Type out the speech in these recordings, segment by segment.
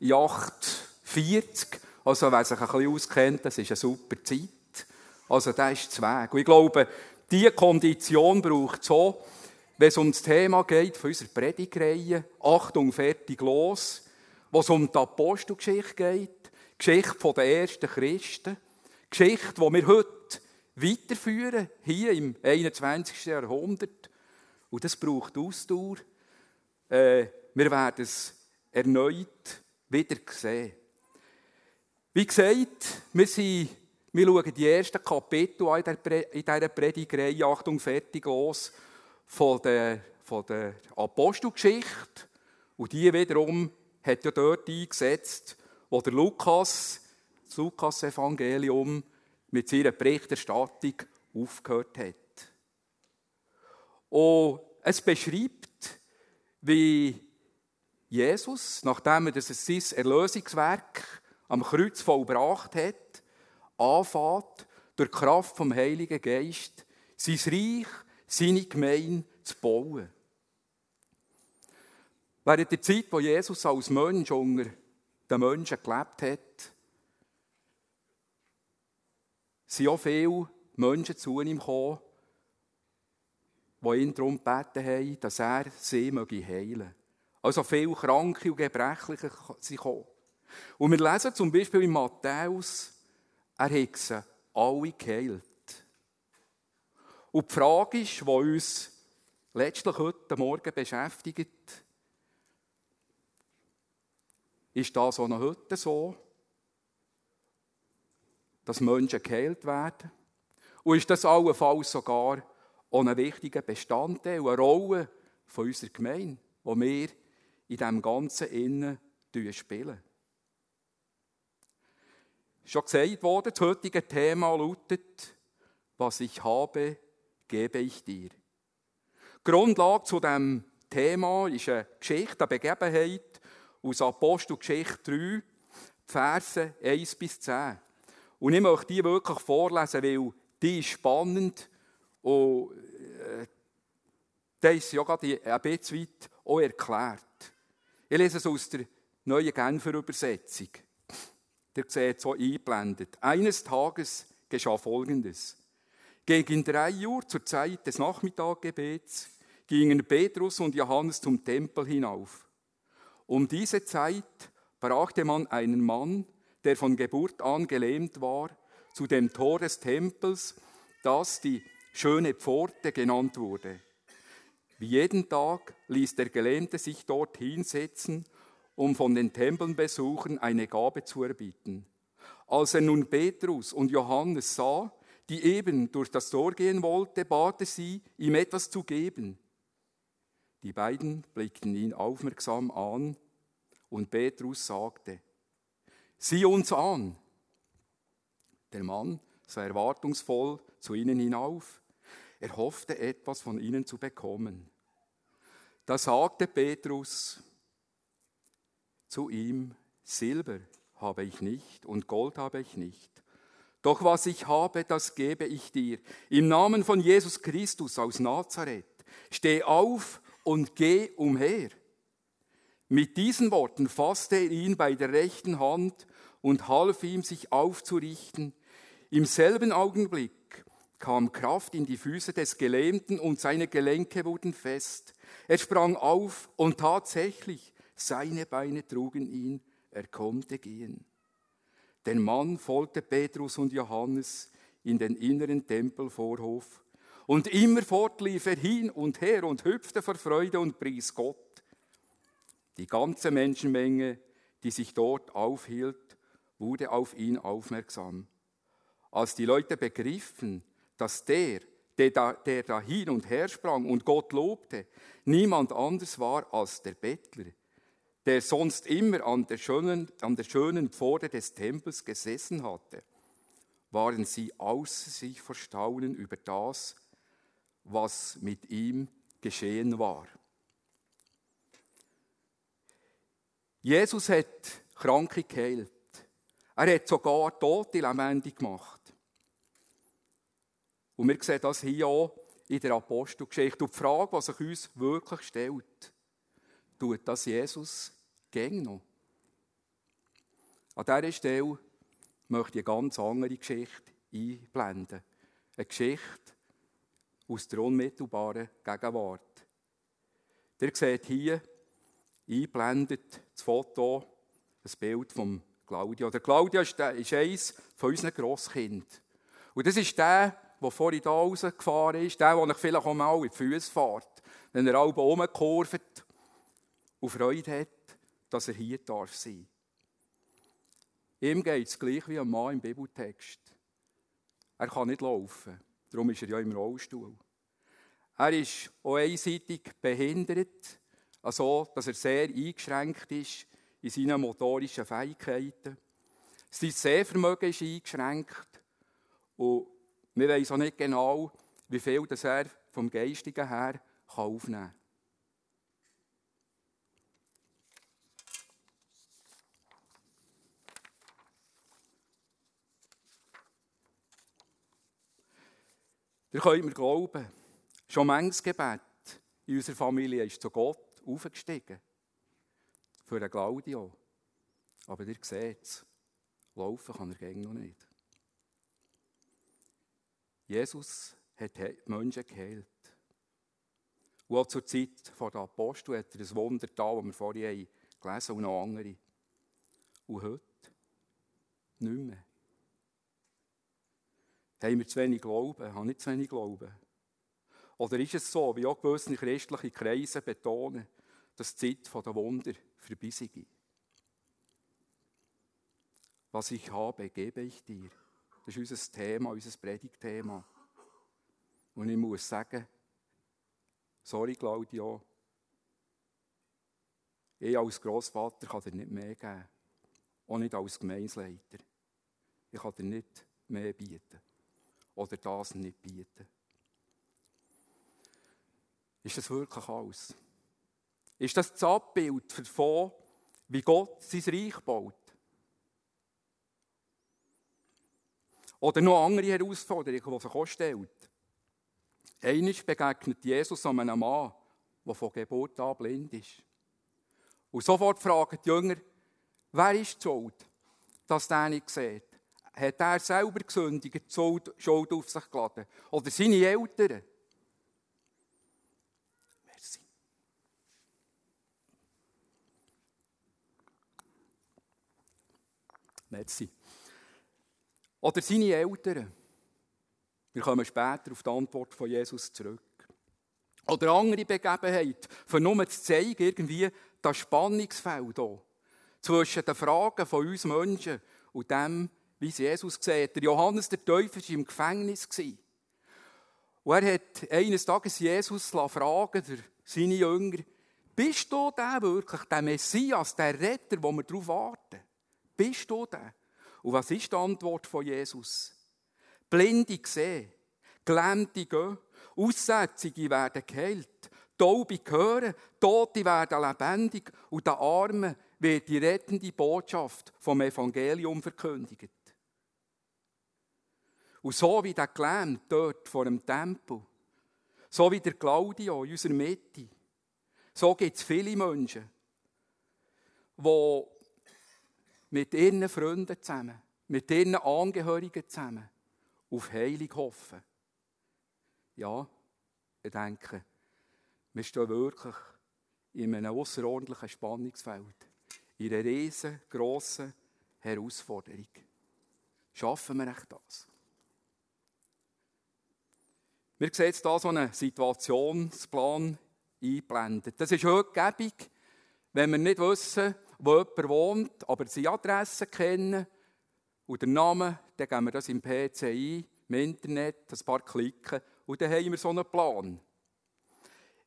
in 840. Also wer sich ein bisschen auskennt, das ist eine super Zeit. Also das ist das Weg. Und ich glaube, diese Kondition braucht es auch, wenn es um das Thema geht von unserer Predigreihe, Achtung, fertig, los, wo es um die Apostelgeschichte geht, Geschichte der ersten Christen, Geschichte, die wir heute weiterführen, hier im 21. Jahrhundert. Und das braucht Ausdauer. Äh, wir werden es erneut wieder sehen. Wie gesagt, wir, sind, wir schauen die ersten Kapitel in dieser Predigreihe, Achtung, fertig, los, von der, von der Apostelgeschichte. Und die wiederum hat ja dort eingesetzt, wo der Lukas, das Lukas-Evangelium, mit seiner Berichterstattung aufgehört hat. Und es beschreibt, wie Jesus, nachdem er sein Erlösungswerk am Kreuz vollbracht hat, anfängt, durch die Kraft vom Heiligen Geist sein Reich, seine Gemeinde zu bauen. Während der Zeit, wo Jesus als Mensch unter den Menschen gelebt hat, sind auch viele Menschen zu ihm gekommen, die ihn darum gebeten haben, dass er sie heilen möge. Also viele Kranke und Gebrechliche sind gekommen. Und wir lesen zum Beispiel in Matthäus, er hat sie alle geheilt. Und die Frage ist, die uns letztlich heute Morgen beschäftigt, ist das auch noch heute so, dass Menschen geheilt werden? Und ist das allenfalls sogar auch ein wichtiger Bestandteil, eine Rolle von unserer Gemeinde, die wir in diesem Ganzen innen spielen? Schon gesagt worden, das heutige Thema lautet, was ich habe, gebe ich dir. Grundlage zu diesem Thema ist eine Geschichte, eine Begebenheit aus Apostelgeschichte 3, Verse 1 bis 10. Und ich möchte die wirklich vorlesen, weil die ist spannend und äh, da ist ja gerade ein bisschen weit auch erklärt. Ich lese es aus der neuen Genfer Übersetzung. Der seht so eingeblendet. Eines Tages geschah Folgendes. Gegen drei Uhr zur Zeit des Nachmittaggebets gingen Petrus und Johannes zum Tempel hinauf. Um diese Zeit brachte man einen Mann, der von Geburt an gelähmt war, zu dem Tor des Tempels, das die schöne Pforte genannt wurde. Wie jeden Tag ließ der Gelähmte sich dort hinsetzen um von den Tempelbesuchern eine Gabe zu erbieten. Als er nun Petrus und Johannes sah, die eben durch das Tor gehen wollte, bat er sie, ihm etwas zu geben. Die beiden blickten ihn aufmerksam an und Petrus sagte, sieh uns an. Der Mann sah erwartungsvoll zu ihnen hinauf. Er hoffte etwas von ihnen zu bekommen. Da sagte Petrus, zu ihm, Silber habe ich nicht und Gold habe ich nicht. Doch was ich habe, das gebe ich dir. Im Namen von Jesus Christus aus Nazareth, steh auf und geh umher. Mit diesen Worten fasste er ihn bei der rechten Hand und half ihm, sich aufzurichten. Im selben Augenblick kam Kraft in die Füße des Gelähmten und seine Gelenke wurden fest. Er sprang auf und tatsächlich, seine Beine trugen ihn, er konnte gehen. Der Mann folgte Petrus und Johannes in den inneren Tempelvorhof und immerfort lief er hin und her und hüpfte vor Freude und pries Gott. Die ganze Menschenmenge, die sich dort aufhielt, wurde auf ihn aufmerksam. Als die Leute begriffen, dass der, der da, der da hin und her sprang und Gott lobte, niemand anders war als der Bettler, der sonst immer an der schönen, an der schönen Pforte des Tempels gesessen hatte, waren sie außer sich vor Staunen über das, was mit ihm geschehen war. Jesus hat Kranke geheilt. Er hat sogar Tote lebendig gemacht. Und wir sehen das hier auch in der Apostelgeschichte. Und die Frage, die sich uns wirklich stellt, tut das Jesus gäng noch? An dieser Stelle möchte ich eine ganz andere Geschichte einblenden. Eine Geschichte aus der unmittelbaren Gegenwart. Ihr seht hier einblendet das Foto, ein Bild von Claudio. Der Claudio ist, eines von unseren Grosskindern. Und das ist der, der vorhin hier rausgefahren ist, der, der vielleicht auch mal in die Füße fährt, wenn er alle rumkurvt und Freude hat, dass er hier darf sein Ihm geht es gleich wie einem Mann im Bibeltext. Er kann nicht laufen, darum ist er ja im Rollstuhl. Er ist auch einseitig behindert, also dass er sehr eingeschränkt ist in seinen motorischen Fähigkeiten. Sein Sehvermögen ist eingeschränkt und wir wissen auch nicht genau, wie viel das er vom Geistigen her aufnehmen kann. Ihr könnt mir glauben, schon manches Gebet in unserer Familie ist zu Gott aufgestiegen. Für den Claudio. Aber ihr seht es, laufen kann er gegen noch nicht. Jesus hat Menschen geheilt. Und auch zur Zeit der Apostel hat er ein Wunder da, das wir vorhin gelesen haben, und noch andere. Und heute nicht mehr. Haben wir zu wenig Glauben? Haben nicht zu wenig Glauben? Oder ist es so, wie auch gewisse christliche Kreise betonen, dass die Zeit der Wunder vorbei sei? Was ich habe, gebe ich dir. Das ist unser Thema, unser Predigtthema. Und ich muss sagen, sorry Claudio, ich als Grossvater kann dir nicht mehr geben. Auch nicht als Gemeindeleiter. Ich kann dir nicht mehr bieten. Oder das nicht bieten. Ist das wirklich alles? Ist das das Abbild davon, wie Gott sein Reich baut? Oder noch andere Herausforderungen, die sich auch stellt. Eines begegnet Jesus einem Mann, der von Geburt an blind ist. Und sofort fragen die Jünger, wer ist Schuld, dass der nicht sieht? Hat er selber gesündigt, die Schuld auf sich geladen? Oder seine Eltern? Merci. Merci. Oder seine Eltern. Wir kommen später auf die Antwort von Jesus zurück. Oder andere Begebenheit, für nur zu zeigen, irgendwie das Spannungsfeld hier zwischen den Fragen von uns Menschen und dem, wie es Jesus sieht. Der Johannes der Täufer war im Gefängnis. Und er hat eines Tages Jesus fragen, der, seine Jünger, bist du der wirklich, der Messias, der Retter, wo wir darauf warten? Bist du der? Und was ist die Antwort von Jesus? Blinde sehen, Gelähmte gehen, Aussätzige werden geheilt, Taube hören, Tote werden lebendig und den Armen wird die rettende Botschaft vom Evangelium verkündigt. Und so wie der Gelähmte dort vor dem Tempel, so wie der Claudio in unserer Mitte, so gibt es viele Menschen, die mit ihren Freunden zusammen, mit ihren Angehörigen zusammen auf Heilung hoffen. Ja, ich denke, wir stehen wirklich in einem außerordentlichen Spannungsfeld, in einer riesengroßen Herausforderung. Schaffen wir echt das? Wir sehen jetzt hier so einen Situationsplan eingeblendet. Das ist heute gäbig, wenn wir nicht wissen, wo jemand wohnt, aber seine Adresse kennen und den Namen, dann geben wir das im PC ein, im Internet, ein paar klicken und dann haben wir so einen Plan.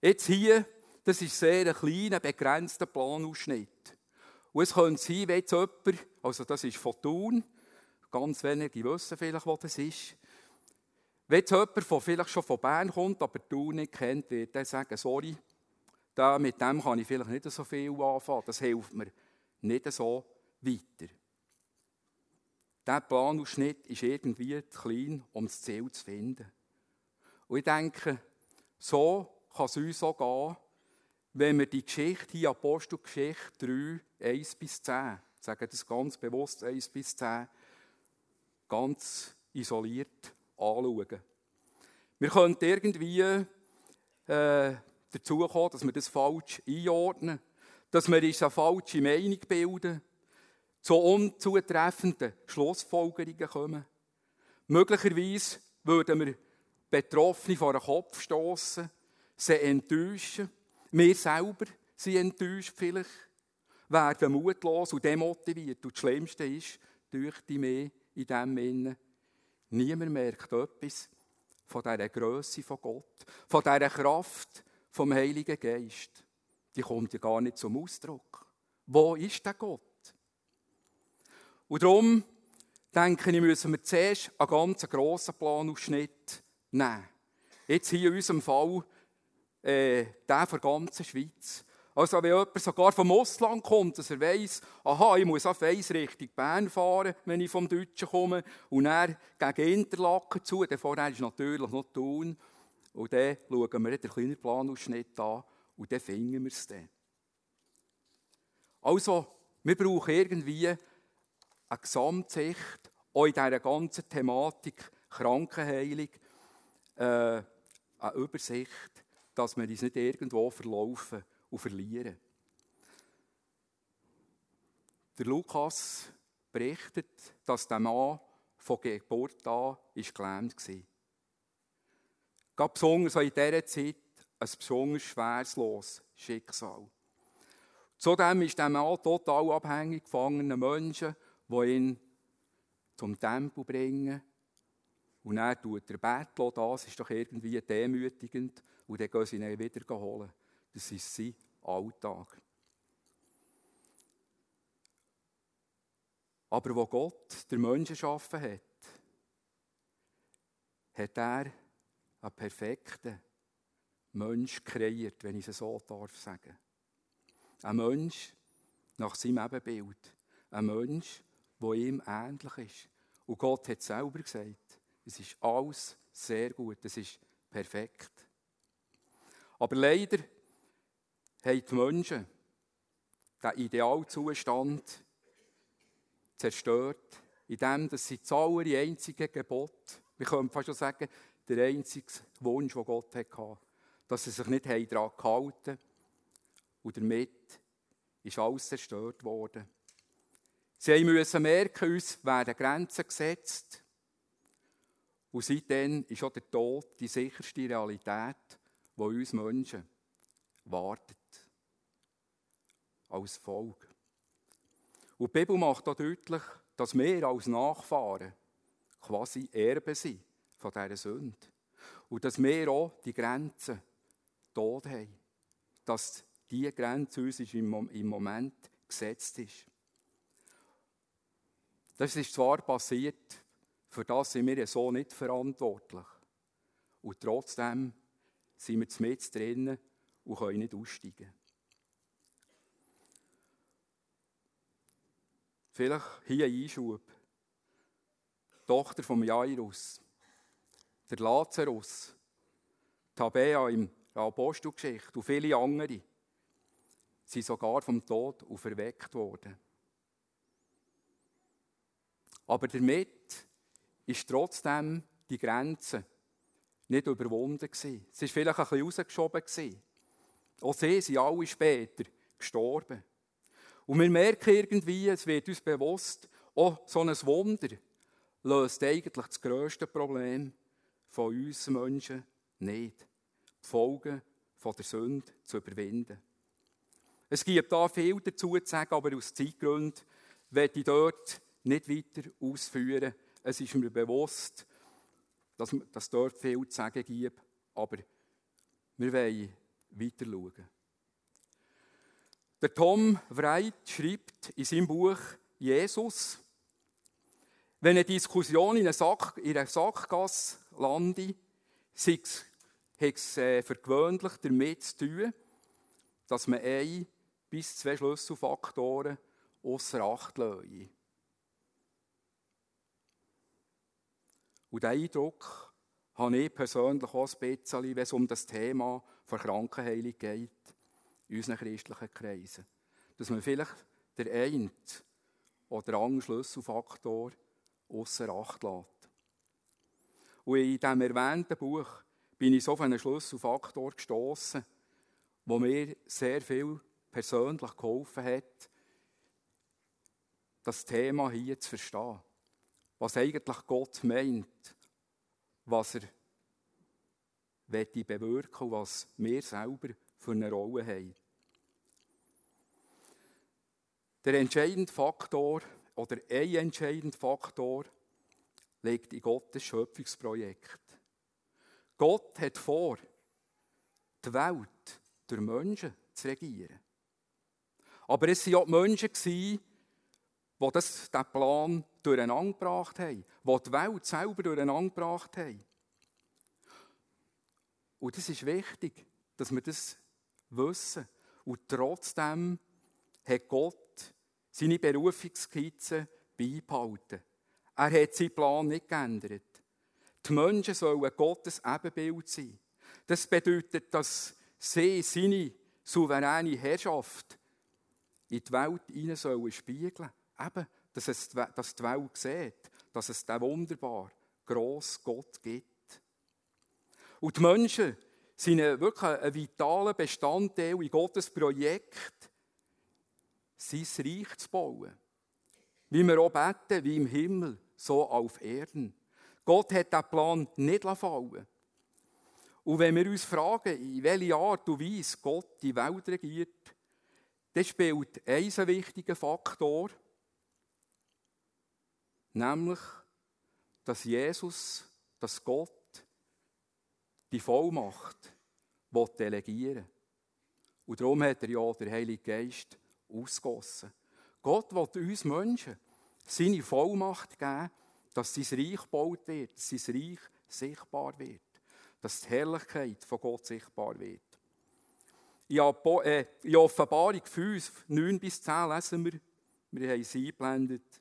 Jetzt hier, das ist sehr ein kleiner, begrenzter Planausschnitt. Und es könnte sein, wenn jetzt jemand, also das ist von Thun, ganz wenige wissen vielleicht, was das ist, wenn jetzt jemand von, vielleicht schon von Bern kommt, aber Thun nicht kennt, wird er sagen, sorry, da, mit dem kann ich vielleicht nicht so viel anfangen, das hilft mir nicht so weiter. Dieser Planausschnitt ist irgendwie zu klein, um das Ziel zu finden. Und ich denke, so kann es uns auch gehen, wenn wir die Geschichte hier, Apostelgeschichte 3, 1 bis 10, ich sage das ganz bewusst, 1 bis 10, ganz isoliert anschauen. Wir könnten irgendwie äh, dazu kommen, dass wir das falsch einordnen, dass wir uns eine falsche Meinung bilden, zu unzutreffenden Schlussfolgerungen kommen. Möglicherweise würden wir Betroffene vor den Kopf stoßen, sie enttäuschen. Wir selber sind enttäuscht vielleicht, werden mutlos und demotiviert. Und das Schlimmste ist, durch die mehr in dem Innen, niemand merkt etwas von dieser Größe von Gott, von dieser Kraft vom Heiligen Geist. Die kommt ja gar nicht zum Ausdruck. Wo ist der Gott? Und darum denke ich, müssen wir zuerst einen ganz grossen Planausschnitt nehmen. Jetzt hier in unserem Fall äh, der der ganzen Schweiz. Also wenn jemand sogar vom Ausland kommt, dass er weiss, aha, ich muss auf eins Richtung Bern fahren, wenn ich vom Deutschen komme, und dann gegen Interlaken zu, dann vorher ist natürlich noch Thun, und dann schauen wir den kleinen Planausschnitt an, und dann finden wir es dann. Also, wir brauchen irgendwie eine Gesamtsicht, auch in dieser ganzen Thematik Krankenheilung, äh, eine Übersicht, dass wir uns nicht irgendwo verlaufen und verlieren. Der Lukas berichtet, dass der Mann von Geburt an gelähmt war. Gab besonders in dieser Zeit ein besonders schweres Schicksal. Zudem ist der Mann total abhängig von anderen Menschen, die ihn zum Tempel bringen. Und dann tut er betteln, das ist doch irgendwie demütigend. Und dann gehen sie ihn wieder holen. Das ist sein Alltag. Aber wo Gott der Menschen geschaffen hat, hat er einen perfekten Mensch kreiert, wenn ich es so darf sagen. Ein Mensch nach seinem Ebenbild. Ein Mensch, der ihm ähnlich ist. Und Gott hat selber gesagt, es ist alles sehr gut, es ist perfekt. Aber leider haben die Menschen den Idealzustand zerstört, indem sie das aller einzige Gebot, wir können fast schon sagen, der einzige Wunsch, den Gott hatte, dass sie sich nicht daran gehalten haben. Und damit ist alles zerstört worden. Sie müssen merken, uns werden Grenzen gesetzt. Und seitdem ist auch der Tod die sicherste Realität, die uns Menschen wartet. Als Folge. Und die Bibel macht auch deutlich, dass wir als Nachfahren quasi Erben sind von dieser Sünde. Und dass wir auch die Grenzen tot haben. Dass diese Grenze uns im Moment gesetzt ist. Das ist zwar passiert, für das sind wir so nicht verantwortlich. Und trotzdem sind wir mit drinnen und können nicht aussteigen. Vielleicht hier ein Einschub. Die Tochter vom Jairus, der Lazarus, Tabea im Apostelgeschichte und viele andere sind sogar vom Tod auferweckt worden. Aber damit ist trotzdem die Grenze nicht überwunden gewesen. Es war vielleicht ein bisschen rausgeschoben. Gewesen. Auch sie sind alle später gestorben. Und wir merken irgendwie, es wird uns bewusst, oh, so ein Wunder löst eigentlich das grösste Problem von uns Menschen nicht. Die Folgen von der Sünde zu überwinden. Es gibt da viel dazu zu sagen, aber aus Zeitgründen werde ich dort nicht weiter ausführen. Es ist mir bewusst, dass es dort viel zu sagen gibt, aber wir wollen weiter schauen. Der Tom Wright schreibt in seinem Buch Jesus, wenn eine Diskussion in einer, Sack, in Sackgasse landet, hat es äh, für damit zu tun, dass man ein bis zwei Schlüsselfaktoren außer Acht lässt. Und diesen Eindruck habe ich persönlich auch ein bisschen, wenn es um das Thema der Krankenheilung geht, in unseren christlichen Kreisen. Dass man vielleicht der eine oder anderen Schlüsselfaktor außer Acht lässt. Und in diesem erwähnten Buch bin ich so auf einen Schlüsselfaktor gestoßen, der mir sehr viel persönlich geholfen hat, das Thema hier zu verstehen. Was eigentlich Gott meint, was er bewirken und was wir selber für eine Rolle haben. Der entscheidende Faktor oder ein entscheidender Faktor liegt in Gottes Schöpfungsprojekt. Gott hat vor, die Welt durch Menschen zu regieren. Aber es waren auch die Menschen, die diesen Plan durcheinander gebracht haben, die die Welt selber durcheinander gebracht haben. Und es ist wichtig, dass wir das wissen. Und trotzdem hat Gott seine Berufungskizze beibehalten. Er hat seinen Plan nicht geändert. Die Menschen sollen Gottes Ebenbild sein. Das bedeutet, dass sie seine souveräne Herrschaft in die Welt hinein sollen spiegeln. Eben, dass, es, dass die Welt sieht, dass es den wunderbar grossen Gott gibt. Und die Menschen sind wirklich ein vitaler Bestandteil in Gottes Projekt, sein Reich zu bauen. Wie wir auch beten, wie im Himmel, so auf Erden. Gott hat diesen Plan nicht fallen Und wenn wir uns fragen, in welcher Art und Weise Gott die Welt regiert, dann spielt ein wichtiger Faktor, nämlich, dass Jesus, dass Gott die Vollmacht delegieren will. Und darum hat er ja der Heilige Geist ausgossen. Gott will uns Menschen seine Vollmacht geben, dass sein Reich gebaut wird, dass sein Reich sichtbar wird, dass die Herrlichkeit von Gott sichtbar wird. In äh, Offenbarung 5, 9 bis 10 lesen wir, wir haben es eingeblendet,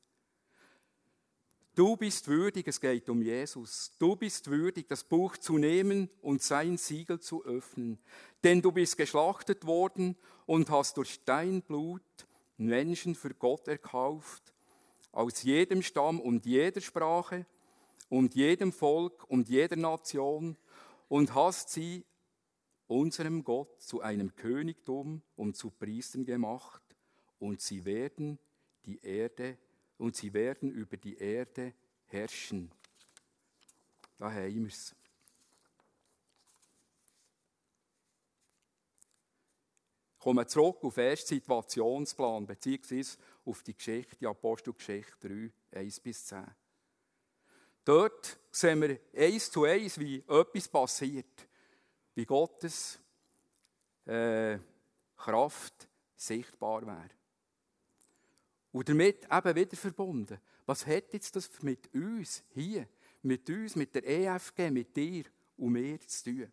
Du bist würdig, es geht um Jesus, du bist würdig, das Buch zu nehmen und sein Siegel zu öffnen. Denn du bist geschlachtet worden und hast durch dein Blut Menschen für Gott erkauft, aus jedem Stamm und jeder Sprache und jedem Volk und jeder Nation und hast sie unserem Gott zu einem Königtum und zu Priestern gemacht und sie werden die Erde und sie werden über die Erde herrschen. Da haben wir es. Kommen zurück auf den ersten Situationsplan, beziehungsweise auf die Geschichte, die Apostelgeschichte 3, 1 bis 10. Dort sehen wir eins zu eins, wie etwas passiert, wie Gottes äh, Kraft sichtbar wäre. Und damit eben wieder verbunden. Was hat jetzt das mit uns hier, mit uns, mit der EFG, mit dir und mir zu tun?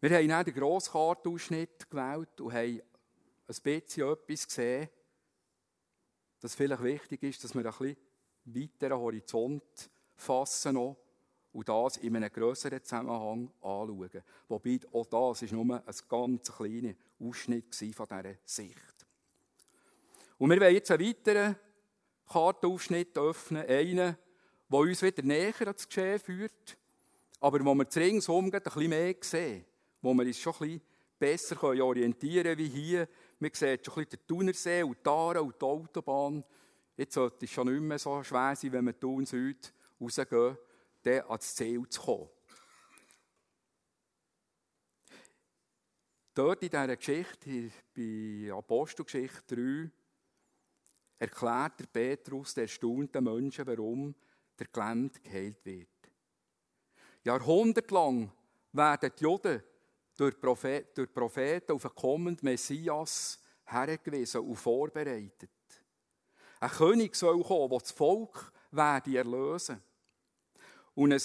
Wir haben dann den Grosskartausschnitt gewählt und haben ein bisschen etwas gesehen, das vielleicht wichtig ist, dass wir ein bisschen weiteren Horizont fassen noch und das in einem grösseren Zusammenhang anschauen. Wobei auch das ist nur ein ganz kleiner Ausschnitt von dieser Sicht. Und wir wollen jetzt einen weiteren Kartenausschnitt öffnen, einen, der uns wieder näher ans Geschehen führt, aber wo wir ringsum ein bisschen mehr sehen, wo wir uns schon ein bisschen besser orientieren können, wie hier. Man sieht schon ein bisschen den Thunersee und die Aare und die Autobahn. Jetzt sollte es schon nicht mehr so schwer sein, wenn wir Thun Süd rausgehen dann ans Ziel zu kommen. Dort in dieser Geschichte, bei Apostelgeschichte 3, erklärt der Petrus den erstaunten Menschen, warum der Gelähmte geheilt wird. Jahrhundertelang werden die Juden durch, Prophet, durch Propheten auf einen kommenden Messias hergewiesen und vorbereitet. Ein König soll kommen, der das Volk werde erlösen und ein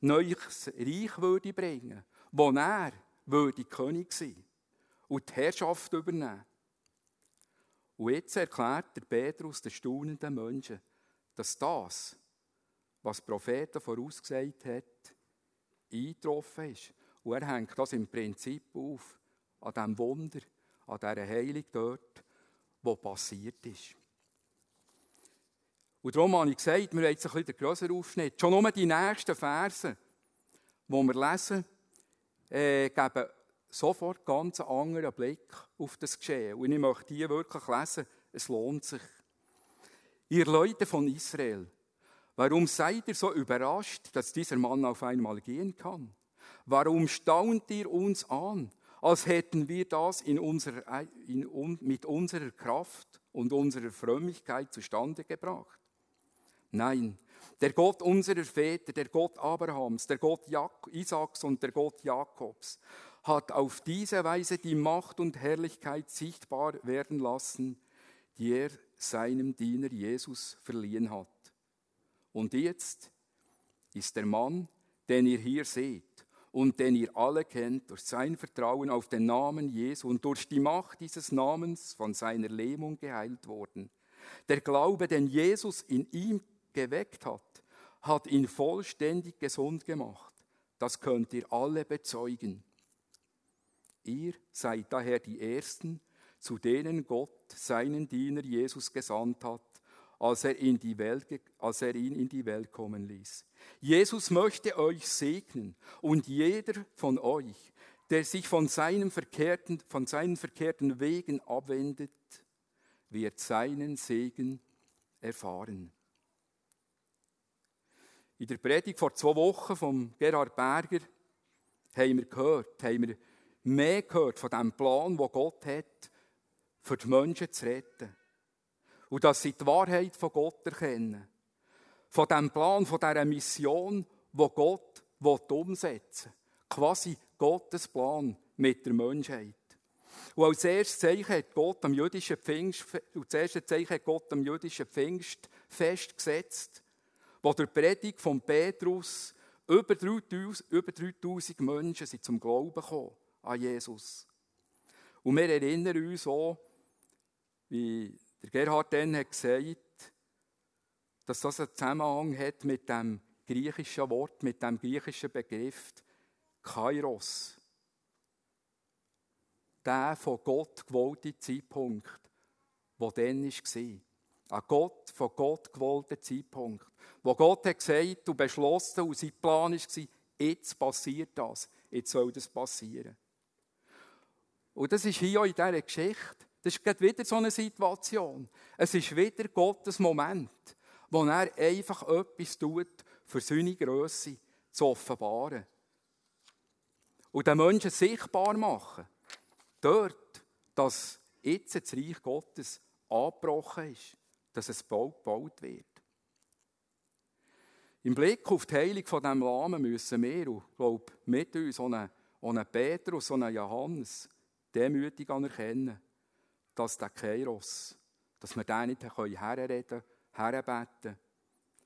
neues Reich würde bringen, wo er würde König sein und die Herrschaft übernehmen. Und jetzt erklärt der Petrus den staunenden Menschen, dass das, was Propheten vorausgesagt hat, eingetroffen ist. Und er hängt das im Prinzip auf, an diesem Wunder, an dieser Heilung dort, was passiert ist. Und darum habe ich gesagt, wir haben jetzt ein bisschen Aufschnitt. Schon nur die nächsten Verse, die wir lesen, äh, geben sofort ganz einen anderen Blick auf das Geschehen. Und ich möchte die wirklich lesen. Es lohnt sich. Ihr Leute von Israel, warum seid ihr so überrascht, dass dieser Mann auf einmal gehen kann? Warum staunt ihr uns an, als hätten wir das in unserer, in, mit unserer Kraft und unserer Frömmigkeit zustande gebracht? Nein, der Gott unserer Väter, der Gott Abrahams, der Gott Isaaks und der Gott Jakobs hat auf diese Weise die Macht und Herrlichkeit sichtbar werden lassen, die er seinem Diener Jesus verliehen hat. Und jetzt ist der Mann, den ihr hier seht und den ihr alle kennt, durch sein Vertrauen auf den Namen Jesu und durch die Macht dieses Namens von seiner Lähmung geheilt worden. Der Glaube, den Jesus in ihm geweckt hat, hat ihn vollständig gesund gemacht. Das könnt ihr alle bezeugen. Ihr seid daher die Ersten, zu denen Gott seinen Diener Jesus gesandt hat, als er, in die Welt, als er ihn in die Welt kommen ließ. Jesus möchte euch segnen und jeder von euch, der sich von, seinem verkehrten, von seinen verkehrten Wegen abwendet, wird seinen Segen erfahren. In der Predigt vor zwei Wochen von Gerhard Berger haben wir gehört, haben wir mehr gehört von dem Plan, den Gott hat, für die Menschen zu retten. Und dass sie die Wahrheit von Gott erkennen. Von dem Plan, von dieser Mission, wo Gott umsetzen will. Quasi Gottes Plan mit der Menschheit. Und als erstes Zeichen hat Gott am jüdischen Pfingst, erstes Zeichen hat Gott am jüdischen Pfingst festgesetzt, wo der Predigt von Petrus über 3000, über 3000 Menschen sind zum Glauben gekommen an Jesus. Und wir erinnern uns auch, wie der Gerhard dann hat gesagt, dass das einen Zusammenhang hat mit dem griechischen Wort, mit dem griechischen Begriff Kairos. Der von Gott gewollte Zeitpunkt, der dann war. Ein Gott, von Gott gewollter Zeitpunkt. Wo Gott hat gesagt und beschlossen und sein Plan war, jetzt passiert das, jetzt soll das passieren. Und das ist hier auch in dieser Geschichte. Das ist wieder so eine Situation. Es ist wieder Gottes Moment, wo er einfach etwas tut, für seine Größe zu offenbaren. Und den Menschen sichtbar machen. Dort, dass jetzt das Reich Gottes angebrochen ist, dass es bald gebaut wird. Im Blick auf die Heilung von diesem Lahmen müssen wir, und ich glaube, mit uns, einen, einen Petrus, einen Johannes, demütig anerkennen, dass der Kairos, dass wir den nicht herreden, herbeten,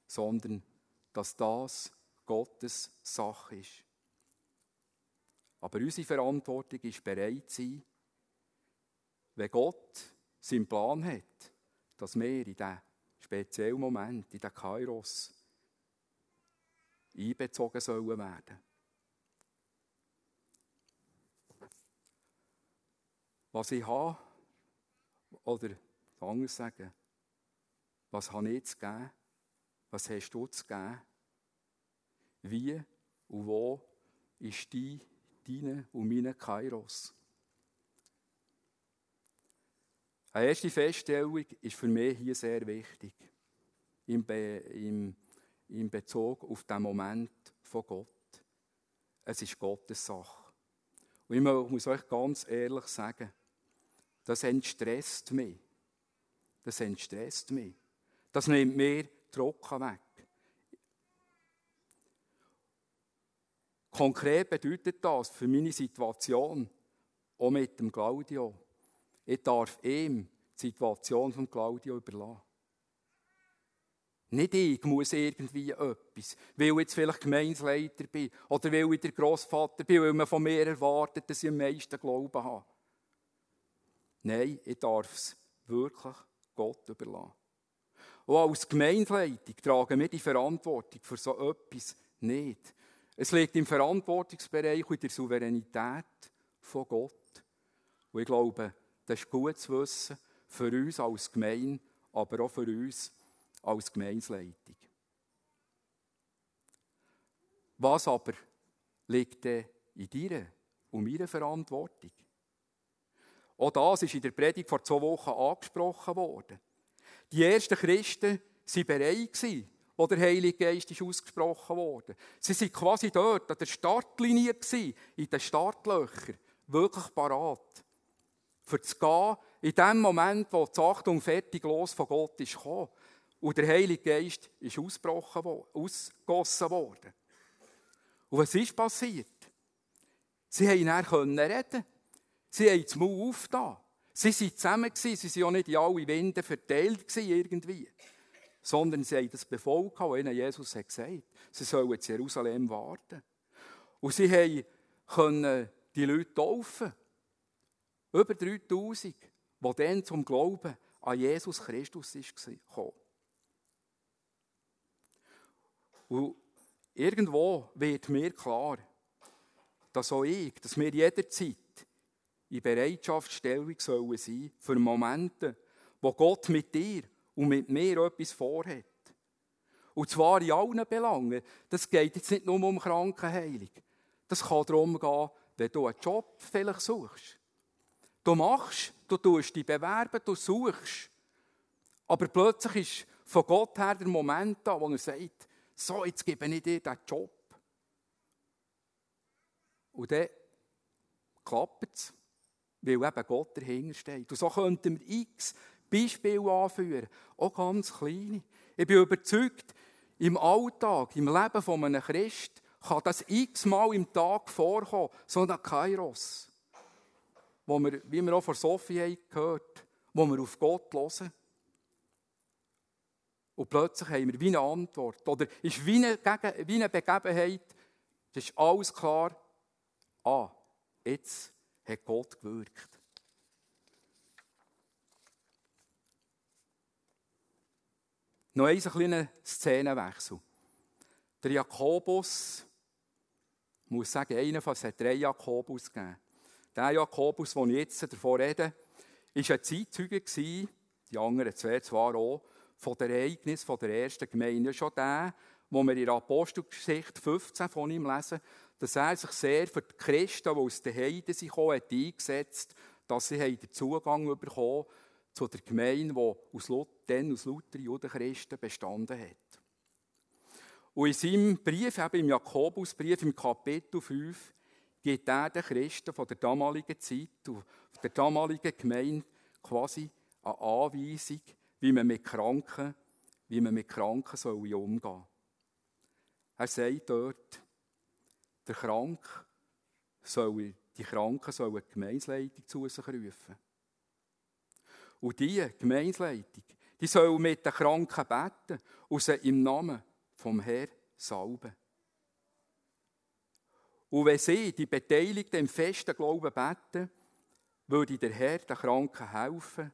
sondern dass das Gottes Sache ist. Aber unsere Verantwortung ist bereit sein, wenn Gott seinen Plan hat, dass wir in diesen speziellen Moment, in den Kairos, einbezogen sollen werden. Was ich habe, oder anders sagen, was habe ich zu geben? Was hast du zu geben? Wie und wo ist die, deine und meine Kairos? Eine erste Feststellung ist für mich hier sehr wichtig. Im, Be im, im Bezug auf den Moment von Gott. Es ist Gottes Sache. Und ich muss euch ganz ehrlich sagen, das entstresst mich. Das entstresst mich. Das nimmt mir Druck weg. Konkret bedeutet das für meine Situation, auch mit dem Claudio, ich darf ihm die Situation von Claudio überlassen. Nicht ich muss irgendwie etwas, weil ich jetzt vielleicht Gemeinsleiter bin oder weil ich der Großvater bin, weil man von mir erwartet, dass ich am meisten Glauben habe. Nein, ich darf es wirklich Gott überlassen. Und als Gemeindeleitung tragen wir die Verantwortung für so etwas nicht. Es liegt im Verantwortungsbereich und der Souveränität von Gott. Und ich glaube, das ist gut zu wissen für uns als Gemeinde, aber auch für uns als Gemeinsleitung. Was aber liegt denn in dir und meiner Verantwortung? Auch das ist in der Predigt vor zwei Wochen angesprochen worden. Die ersten Christen waren bereit, wo der Heilige Geist ist ausgesprochen wurde. Sie waren quasi dort, an der Startlinie, in den Startlöchern, wirklich parat. Für zu gehen, in dem Moment, wo die Achtung fertig los von Gott ist gekommen. Und der Heilige Geist ist ausgebrochen, ausgegossen worden. Und was ist passiert? Sie konnten dann reden. Sie haben das Maul aufgetan. Sie waren zusammen, sie waren auch nicht in alle Winde verteilt irgendwie. Sondern sie haben das befolgt, was ihnen Jesus hat gesagt hat. Sie sollen in Jerusalem warten. Und sie konnten die Leute taufen. Über 3000, die dann zum Glauben an Jesus Christus gekommen Und irgendwo wird mir klar, dass auch ich, dass wir jederzeit in Bereitschaftsstellung sollen sein für Momente, wo Gott mit dir und mit mir etwas vorhat. Und zwar in allen Belangen. Das geht jetzt nicht nur um Krankenheilung. Das kann darum gehen, wenn du einen Job vielleicht suchst. Du machst, du tust dich bewerben, du suchst. Aber plötzlich ist von Gott her der Moment da, wo er sagt, so, jetzt gebe ich dir diesen Job. Und dann klappt es, weil eben Gott dahinter steht. Und so könnten wir x Beispiele anführen, auch ganz kleine. Ich bin überzeugt, im Alltag, im Leben von einem Christ, kann das x-mal im Tag vorkommen, so ein Kairos, wo wir, wie wir auch von Sophie haben gehört wo wir auf Gott hören. Und plötzlich haben wir wie eine Antwort. Oder ist wie eine, wie eine Begebenheit, das ist alles klar, ah, jetzt hat Gott gewirkt. Noch ein kleiner Szenenwechsel. Der Jakobus, ich muss sagen, einer von es hat drei Jakobus gegeben. Der Jakobus, den ich jetzt davon rede, war ein Zeitzeuge, die anderen zwei zwar auch, von der Ereignis von der ersten Gemeinde. Schon der, wo wir in Apostelgeschichte 15 von ihm lesen, dass er sich sehr für die Christen, die aus den Heiden sind, hat eingesetzt dass sie den Zugang bekommen zu der Gemeinde, die aus, dann aus lauter Judenchristen bestanden hat. Und in seinem Brief, eben im Jakobusbrief, im Kapitel 5, gibt er den Christen von der damaligen Zeit und der damaligen Gemeinde quasi eine Anweisung, wie man mit Kranken, wie man mit Kranken soll umgehen soll. Er sagt dort, der Krank soll, die Kranken sollen die Gemeinsleitung zu sich rufen. Und diese Gemeinsleitung, die soll mit den Kranken beten und sie im Namen vom Herrn salben. Und wenn sie, die Beteiligten im festen Glauben beten, würde der Herr den Kranken helfen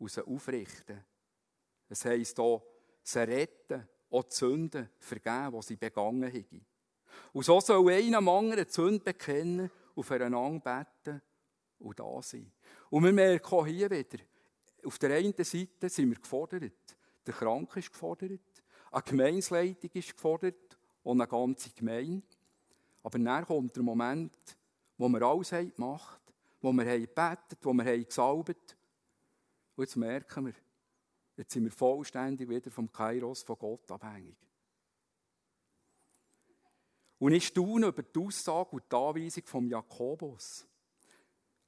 und sie aufrichten. Das heisst hier, sie retten, auch die Sünden vergeben, die sie begangen haben. Und so soll einer am anderen die Sünde bekennen und füreinander beten und da sein. Und wir merken auch hier wieder, auf der einen Seite sind wir gefordert. Der Kranke ist gefordert, eine Gemeinsleitung ist gefordert und eine ganze Gemeinde. Aber dann kommt der Moment, wo wir alles haben gemacht, wo wir haben gebetet, wo wir haben gesalbt. Und jetzt merken wir, jetzt sind wir vollständig wieder vom Kairos von Gott abhängig. Und ich staune über die Aussage und die Anweisung von Jakobus.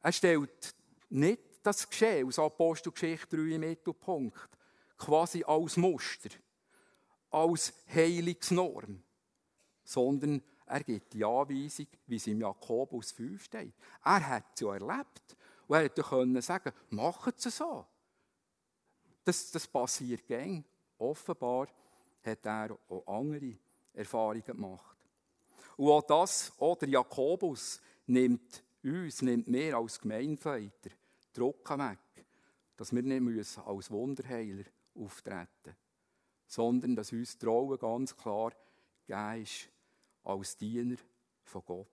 Er stellt nicht das Geschehen aus Apostelgeschichte 3 im Mittelpunkt, quasi als Muster, als Heilungsnorm, sondern er gibt die Anweisung, wie es im Jakobus 5 steht. Er hat es ja erlebt und er hätte können sagen, macht es so. Das, das passiert gäng. Offenbar hat er auch andere Erfahrungen gemacht. Und auch das, auch der Jakobus nimmt uns, nimmt mir als Gemeindeleiter Druck weg, dass wir nicht als Wunderheiler auftreten müssen, sondern dass uns Trauen ganz klar gegeben ist als Diener von Gott.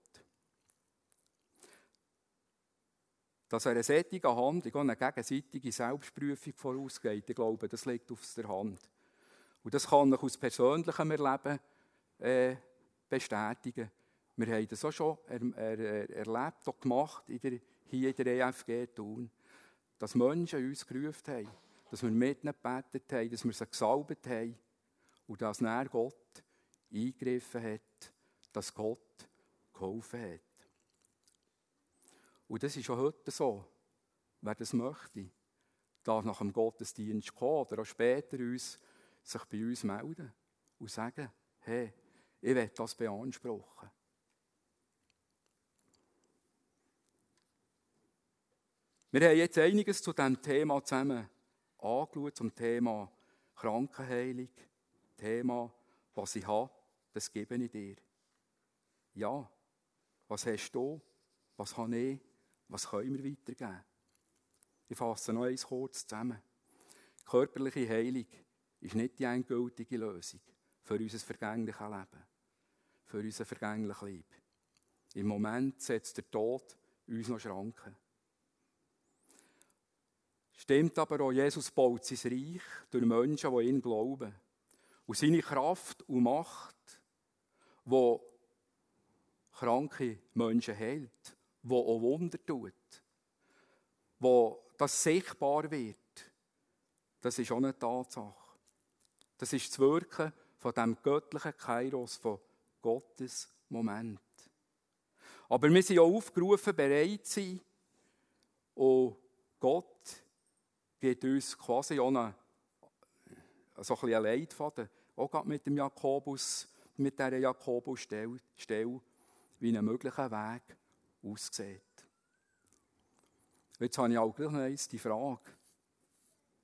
Dass eine solche Handlung eine gegenseitige Selbstprüfung vorausgeht, ich glaube, das liegt auf der Hand. Und das kann ich aus persönlichem Erleben äh, bestätigen. Wir haben das auch schon er, er, erlebt und gemacht in der, hier in der EFG tun, dass Menschen uns gerufen haben, dass wir mit ihnen gebetet haben, dass wir sie gesalbt haben und dass Gott eingegriffen hat, dass Gott geholfen hat. Und das ist auch heute so. Wer das möchte, darf nach dem Gottesdienst kommen oder auch später uns, sich bei uns melden und sagen, hey, ich will das beanspruchen. Wir haben jetzt einiges zu diesem Thema zusammen angeschaut, zum Thema Krankenheilung, Thema, was ich habe, das gebe ich dir. Ja, was hast du? Was habe ich? Was können wir weitergeben? Ich fasse noch eins kurz zusammen. Körperliche Heilung ist nicht die endgültige Lösung für unser vergängliches Leben, für unser vergängliches Leben. Im Moment setzt der Tod uns noch Schranken. Stimmt aber auch, Jesus baut sein Reich durch Menschen, die ihn glauben. Und seine Kraft und Macht, wo kranke Menschen hält, wo auch Wunder tut, wo das sichtbar wird, das ist auch eine Tatsache. Das ist das Wirken von dem göttlichen Kairos, von Gottes Moment. Aber wir sind auch aufgerufen, bereit zu sein, und Gott gibt uns quasi auch eine, so ein bisschen Leitfaden, auch mit dem Jakobus, mit dieser Jakobus-Stelle, wie ein möglicher Weg aussieht. Jetzt habe ich auch gleich noch die Frage,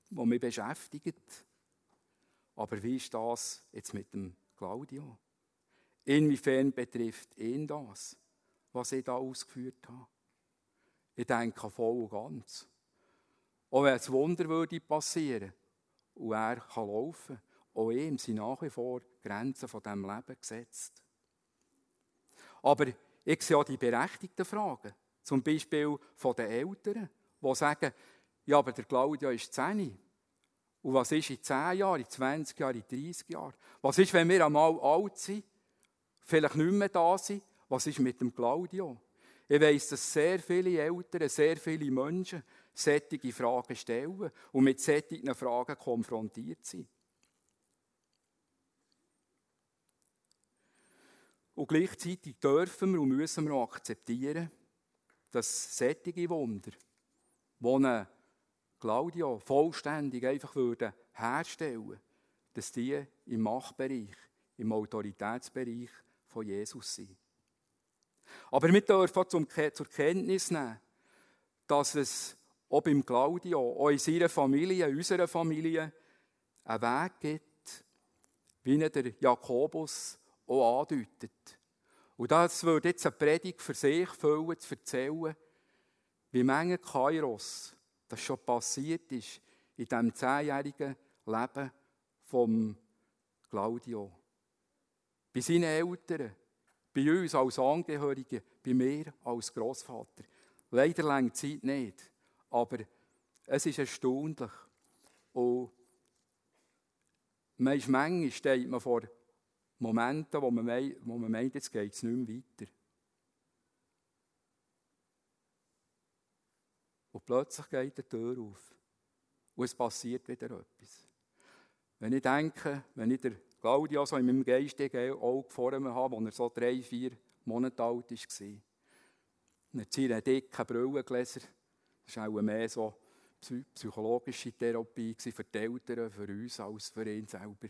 die mich beschäftigt. Aber wie ist das jetzt mit dem Claudio? Inwiefern betrifft ihn das, was ich da ausgeführt habe? Ich denke voll und ganz. Auch wenn ein Wunder würde passieren und er kann laufen, auch ihm sind nach wie vor Grenzen von diesem Leben gesetzt. Aber ich sehe auch die berechtigten Fragen, zum Beispiel von den Eltern, die sagen, ja, aber der Claudia ist 10. Und was ist in 10 Jahren, in 20 Jahren, in 30 Jahren? Was ist, wenn wir einmal alt sind, vielleicht nicht mehr da sind? Was ist mit dem Claudio? Ich weiss, dass sehr viele Eltern, sehr viele Menschen solche Fragen stellen und mit solchen Fragen konfrontiert sind. Und gleichzeitig dürfen wir und müssen wir auch akzeptieren, dass solche Wunder, die Claudio vollständig einfach würden herstellen dass die im Machtbereich, im Autoritätsbereich von Jesus sind. Aber wir dürfen auch zur Kenntnis nehmen, dass es auch beim Claudio, auch in seiner Familie, in unserer Familie, einen Weg gibt, wie ihn der Jakobus auch andeutet. Und das würde jetzt eine Predigt für sich füllen, zu erzählen, wie Menge Kairos das schon passiert ist in diesem zehnjährigen Leben von Claudio. Bei seinen Eltern, bei uns als Angehörigen, bei mir als Großvater. Leider lange Zeit nicht. Aber es ist erstaunlich. Und manchmal steht man vor Momenten, wo man, wo man meint, jetzt geht es nicht weiter. Plötzlich geht die Tür auf. Und es passiert wieder etwas. Wenn ich denke, wenn ich der Claudia so in meinem geistigen Auge vor mir habe, als er so drei, vier Monate alt war, mit seinen dicken Brillengläser, das war auch mehr so psychologische Therapie für die Eltern, für uns als für ihn selber.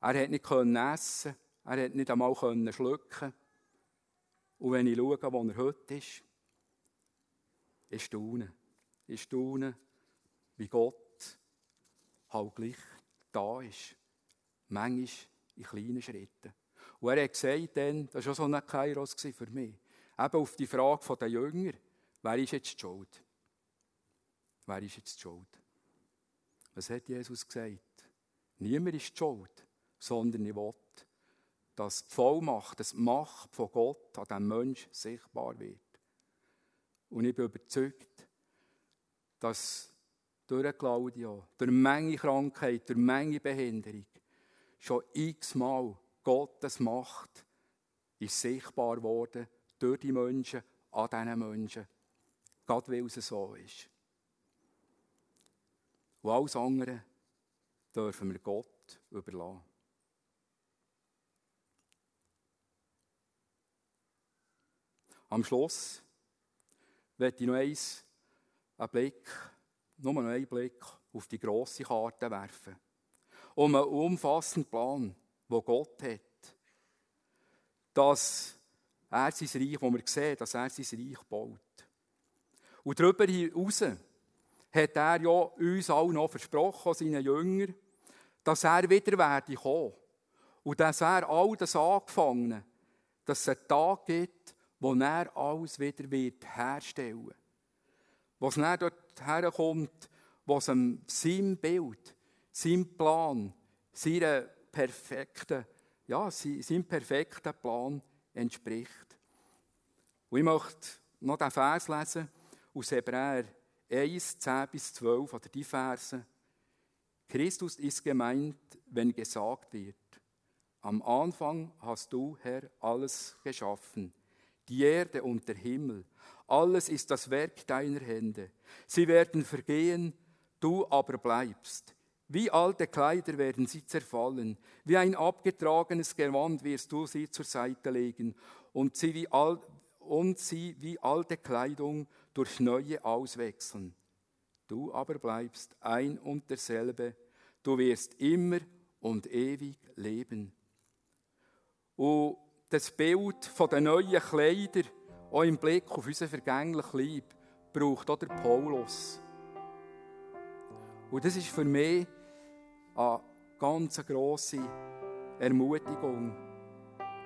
Er konnte nicht essen, er konnte nicht einmal schlucken. Und wenn ich schaue, wo er heute ist, ich staune. Ich staune, wie Gott halt gleich da ist. Manchmal in kleinen Schritten. Und er hat gesagt dann, das war so ein Kairos für mich, eben auf die Frage der Jünger, wer ist jetzt die schuld? Wer ist jetzt die schuld? Was hat Jesus gesagt? Niemand ist die schuld, sondern ich will, dass die Vollmacht, das Macht von Gott an diesem Menschen sichtbar wird. Und ich bin überzeugt, dass durch Claudia, durch Menge Krankheit, durch Menge Behinderung, schon x-mal Gottes Macht ist sichtbar geworden durch die Menschen, an diesen Menschen. Gott weil es so ist. Und alles andere dürfen wir Gott überlassen. Am Schluss werde ich noch eins, einen Blick, nur noch einen Blick auf die grosse Karte werfen. Um einen umfassenden Plan, den Gott hat, dass er sein Reich, wo wir sehen, dass er sein Reich baut. Und darüber hinaus hat er ja uns allen noch versprochen, seinen Jüngern, dass er wieder werde kommen. Und dass er all das angefangen, dass es einen Tag gibt, wo er alles wieder wird herstellen wird. Es dann dort herkommt, wo es sein Bild, sein Plan, seinem perfekten, ja, seinem perfekten Plan entspricht. Und ich möchte noch den Vers lesen aus Hebräer 1, 10 bis 12, oder die Verse. Christus ist gemeint, wenn gesagt wird, am Anfang hast du, Herr, alles geschaffen die Erde und der Himmel. Alles ist das Werk deiner Hände. Sie werden vergehen, du aber bleibst. Wie alte Kleider werden sie zerfallen, wie ein abgetragenes Gewand wirst du sie zur Seite legen und sie wie, al und sie wie alte Kleidung durch neue auswechseln. Du aber bleibst ein und derselbe, du wirst immer und ewig leben. Und das Bild den neuen Kleidern, auch im Blick auf unser vergängliches Leib, braucht auch der Paulus. Und das ist für mich eine ganz grosse Ermutigung,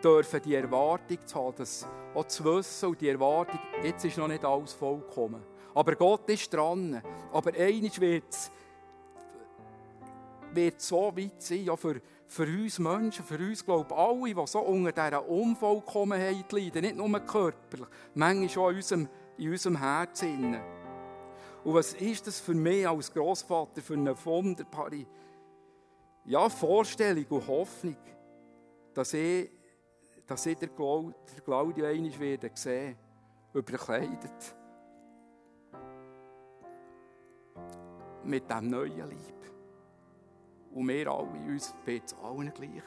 dürfen die Erwartung zu haben, dass auch zu wissen und die Erwartung, jetzt ist noch nicht alles vollkommen. Aber Gott ist dran. Aber eines wird es so weit sein, ja, für, für uns Menschen, für uns, glaube ich, alle, die so unter dieser Unvollkommenheit leiden, nicht nur körperlich, manchmal auch in unserem, in unserem Herzen. Und was ist das für mich als Großvater für eine wunderbare ja, Vorstellung und Hoffnung, dass ich, dass ich der, Claudio einmal werde sehen, überkleidet. Mit diesem neuen Leib. Und wir alle, uns wird allen gleich.